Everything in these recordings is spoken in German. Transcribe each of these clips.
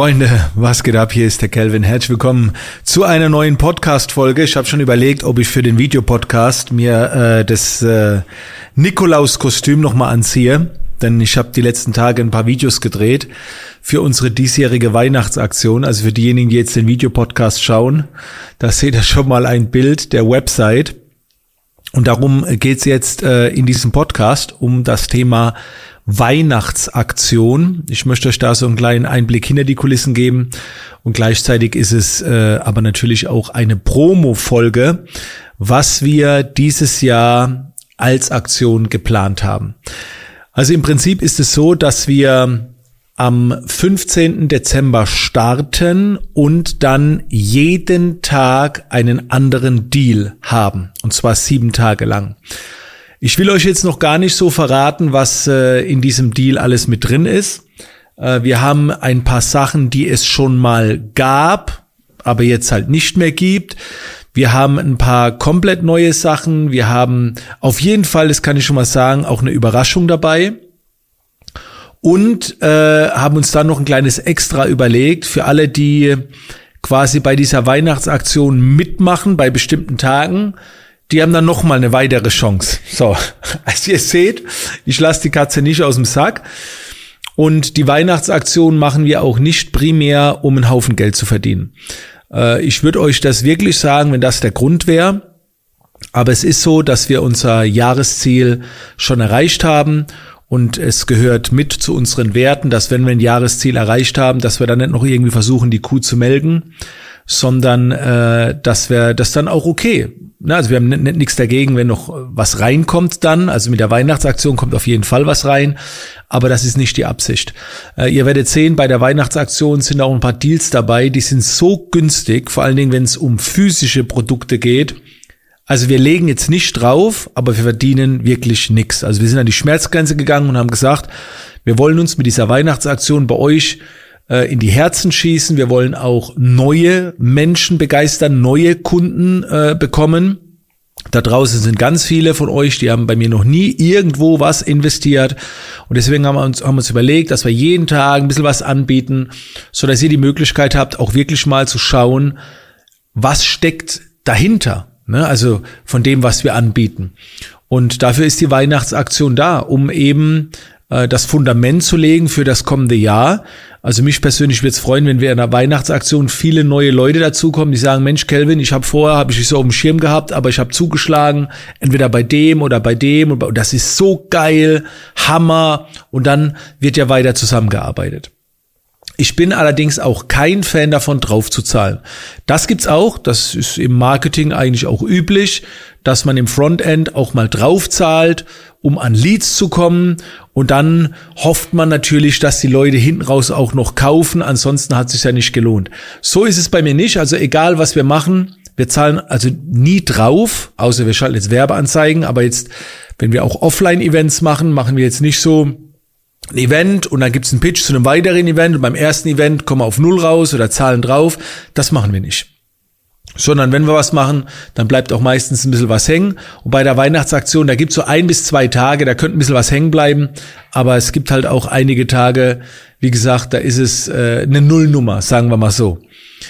Freunde, was geht ab? Hier ist der Kelvin. Herzlich willkommen zu einer neuen Podcast-Folge. Ich habe schon überlegt, ob ich für den Videopodcast mir äh, das äh, Nikolaus-Kostüm nochmal anziehe. Denn ich habe die letzten Tage ein paar Videos gedreht für unsere diesjährige Weihnachtsaktion. Also für diejenigen, die jetzt den Videopodcast schauen, da seht ihr schon mal ein Bild der Website. Und darum geht's jetzt äh, in diesem Podcast um das Thema Weihnachtsaktion. Ich möchte euch da so einen kleinen Einblick hinter die Kulissen geben und gleichzeitig ist es äh, aber natürlich auch eine Promo-Folge, was wir dieses Jahr als Aktion geplant haben. Also im Prinzip ist es so, dass wir am 15. Dezember starten und dann jeden Tag einen anderen Deal haben. Und zwar sieben Tage lang. Ich will euch jetzt noch gar nicht so verraten, was äh, in diesem Deal alles mit drin ist. Äh, wir haben ein paar Sachen, die es schon mal gab, aber jetzt halt nicht mehr gibt. Wir haben ein paar komplett neue Sachen. Wir haben auf jeden Fall, das kann ich schon mal sagen, auch eine Überraschung dabei. Und äh, haben uns dann noch ein kleines Extra überlegt für alle, die quasi bei dieser Weihnachtsaktion mitmachen, bei bestimmten Tagen die haben dann noch mal eine weitere Chance. So, als ihr seht, ich lasse die Katze nicht aus dem Sack. Und die Weihnachtsaktion machen wir auch nicht primär, um einen Haufen Geld zu verdienen. Äh, ich würde euch das wirklich sagen, wenn das der Grund wäre. Aber es ist so, dass wir unser Jahresziel schon erreicht haben und es gehört mit zu unseren Werten, dass wenn wir ein Jahresziel erreicht haben, dass wir dann nicht noch irgendwie versuchen, die Kuh zu melken, sondern äh, dass wir das dann auch okay. Na, also wir haben nichts dagegen, wenn noch was reinkommt dann. Also mit der Weihnachtsaktion kommt auf jeden Fall was rein, aber das ist nicht die Absicht. Äh, ihr werdet sehen, bei der Weihnachtsaktion sind auch ein paar Deals dabei, die sind so günstig, vor allen Dingen, wenn es um physische Produkte geht also wir legen jetzt nicht drauf, aber wir verdienen wirklich nichts. Also wir sind an die Schmerzgrenze gegangen und haben gesagt, wir wollen uns mit dieser Weihnachtsaktion bei euch äh, in die Herzen schießen. Wir wollen auch neue Menschen begeistern, neue Kunden äh, bekommen. Da draußen sind ganz viele von euch, die haben bei mir noch nie irgendwo was investiert. Und deswegen haben wir uns, haben uns überlegt, dass wir jeden Tag ein bisschen was anbieten, so dass ihr die Möglichkeit habt, auch wirklich mal zu schauen, was steckt dahinter. Ne? Also von dem, was wir anbieten. Und dafür ist die Weihnachtsaktion da, um eben äh, das Fundament zu legen für das kommende Jahr. Also mich persönlich würde es freuen, wenn wir in der Weihnachtsaktion viele neue Leute dazukommen, die sagen, Mensch, Kelvin, ich habe vorher, habe ich dich so auf dem Schirm gehabt, aber ich habe zugeschlagen, entweder bei dem oder bei dem und das ist so geil, Hammer und dann wird ja weiter zusammengearbeitet. Ich bin allerdings auch kein Fan davon, drauf zu zahlen. Das gibt's auch. Das ist im Marketing eigentlich auch üblich, dass man im Frontend auch mal drauf zahlt, um an Leads zu kommen. Und dann hofft man natürlich, dass die Leute hinten raus auch noch kaufen. Ansonsten hat sich ja nicht gelohnt. So ist es bei mir nicht. Also egal, was wir machen, wir zahlen also nie drauf, außer wir schalten jetzt Werbeanzeigen. Aber jetzt, wenn wir auch Offline-Events machen, machen wir jetzt nicht so, ein Event und dann gibt's einen Pitch zu einem weiteren Event und beim ersten Event kommen wir auf Null raus oder zahlen drauf. Das machen wir nicht. Sondern wenn wir was machen, dann bleibt auch meistens ein bisschen was hängen. Und bei der Weihnachtsaktion, da gibt's so ein bis zwei Tage, da könnte ein bisschen was hängen bleiben. Aber es gibt halt auch einige Tage, wie gesagt, da ist es äh, eine Nullnummer, sagen wir mal so.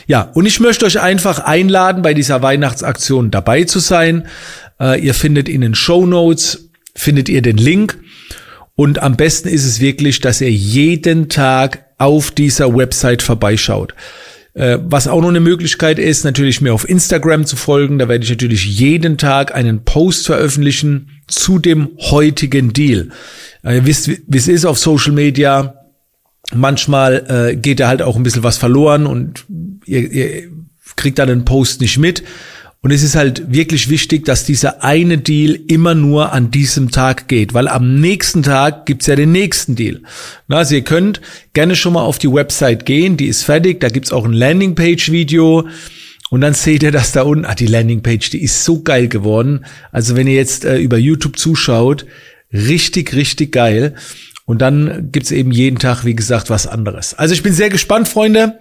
Ja, und ich möchte euch einfach einladen, bei dieser Weihnachtsaktion dabei zu sein. Äh, ihr findet in den Show Notes, findet ihr den Link. Und am besten ist es wirklich, dass ihr jeden Tag auf dieser Website vorbeischaut. Äh, was auch noch eine Möglichkeit ist, natürlich mir auf Instagram zu folgen. Da werde ich natürlich jeden Tag einen Post veröffentlichen zu dem heutigen Deal. Äh, ihr wisst, wie es ist auf Social Media. Manchmal äh, geht da halt auch ein bisschen was verloren und ihr, ihr kriegt dann den Post nicht mit. Und es ist halt wirklich wichtig, dass dieser eine Deal immer nur an diesem Tag geht, weil am nächsten Tag gibt's ja den nächsten Deal. Also ihr könnt gerne schon mal auf die Website gehen, die ist fertig, da gibt's auch ein Landingpage-Video. Und dann seht ihr, dass da unten, ah, die Landingpage, die ist so geil geworden. Also wenn ihr jetzt äh, über YouTube zuschaut, richtig, richtig geil. Und dann gibt's eben jeden Tag, wie gesagt, was anderes. Also ich bin sehr gespannt, Freunde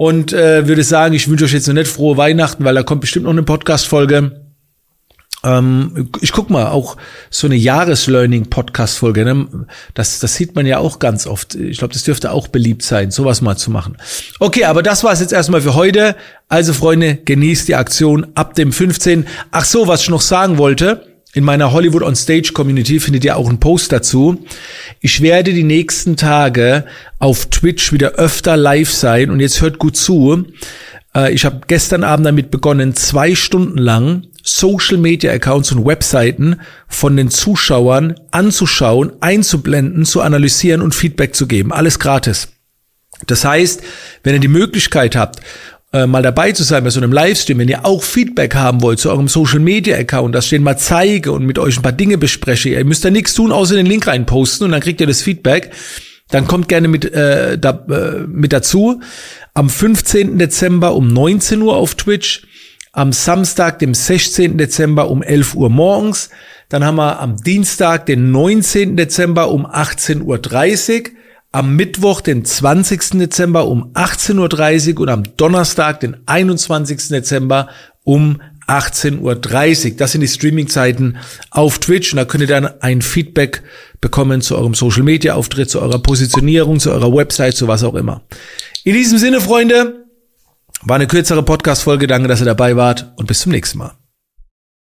und äh, würde sagen, ich wünsche euch jetzt noch nicht frohe Weihnachten, weil da kommt bestimmt noch eine Podcast-Folge. Ähm, ich guck mal, auch so eine Jahreslearning-Podcast-Folge, ne? das, das sieht man ja auch ganz oft. Ich glaube, das dürfte auch beliebt sein, sowas mal zu machen. Okay, aber das war's jetzt erstmal für heute. Also Freunde, genießt die Aktion ab dem 15. Ach so, was ich noch sagen wollte. In meiner Hollywood on Stage Community findet ihr auch einen Post dazu. Ich werde die nächsten Tage auf Twitch wieder öfter live sein und jetzt hört gut zu. Äh, ich habe gestern Abend damit begonnen, zwei Stunden lang Social Media Accounts und Webseiten von den Zuschauern anzuschauen, einzublenden, zu analysieren und Feedback zu geben. Alles gratis. Das heißt, wenn ihr die Möglichkeit habt, äh, mal dabei zu sein bei so einem Livestream, wenn ihr auch Feedback haben wollt zu eurem Social Media Account, das stehen mal zeige und mit euch ein paar Dinge bespreche, ihr müsst da nichts tun, außer den Link reinposten und dann kriegt ihr das Feedback. Dann kommt gerne mit, äh, da, äh, mit dazu. Am 15. Dezember um 19 Uhr auf Twitch am Samstag, dem 16. Dezember um 11 Uhr morgens. Dann haben wir am Dienstag, den 19. Dezember um 18.30 Uhr. Am Mittwoch, den 20. Dezember um 18.30 Uhr und am Donnerstag, den 21. Dezember um 18.30 Uhr. Das sind die Streaming-Zeiten auf Twitch und da könnt ihr dann ein Feedback bekommen zu eurem Social-Media-Auftritt, zu eurer Positionierung, zu eurer Website, zu was auch immer. In diesem Sinne, Freunde, war eine kürzere Podcast-Folge. Danke, dass ihr dabei wart und bis zum nächsten Mal.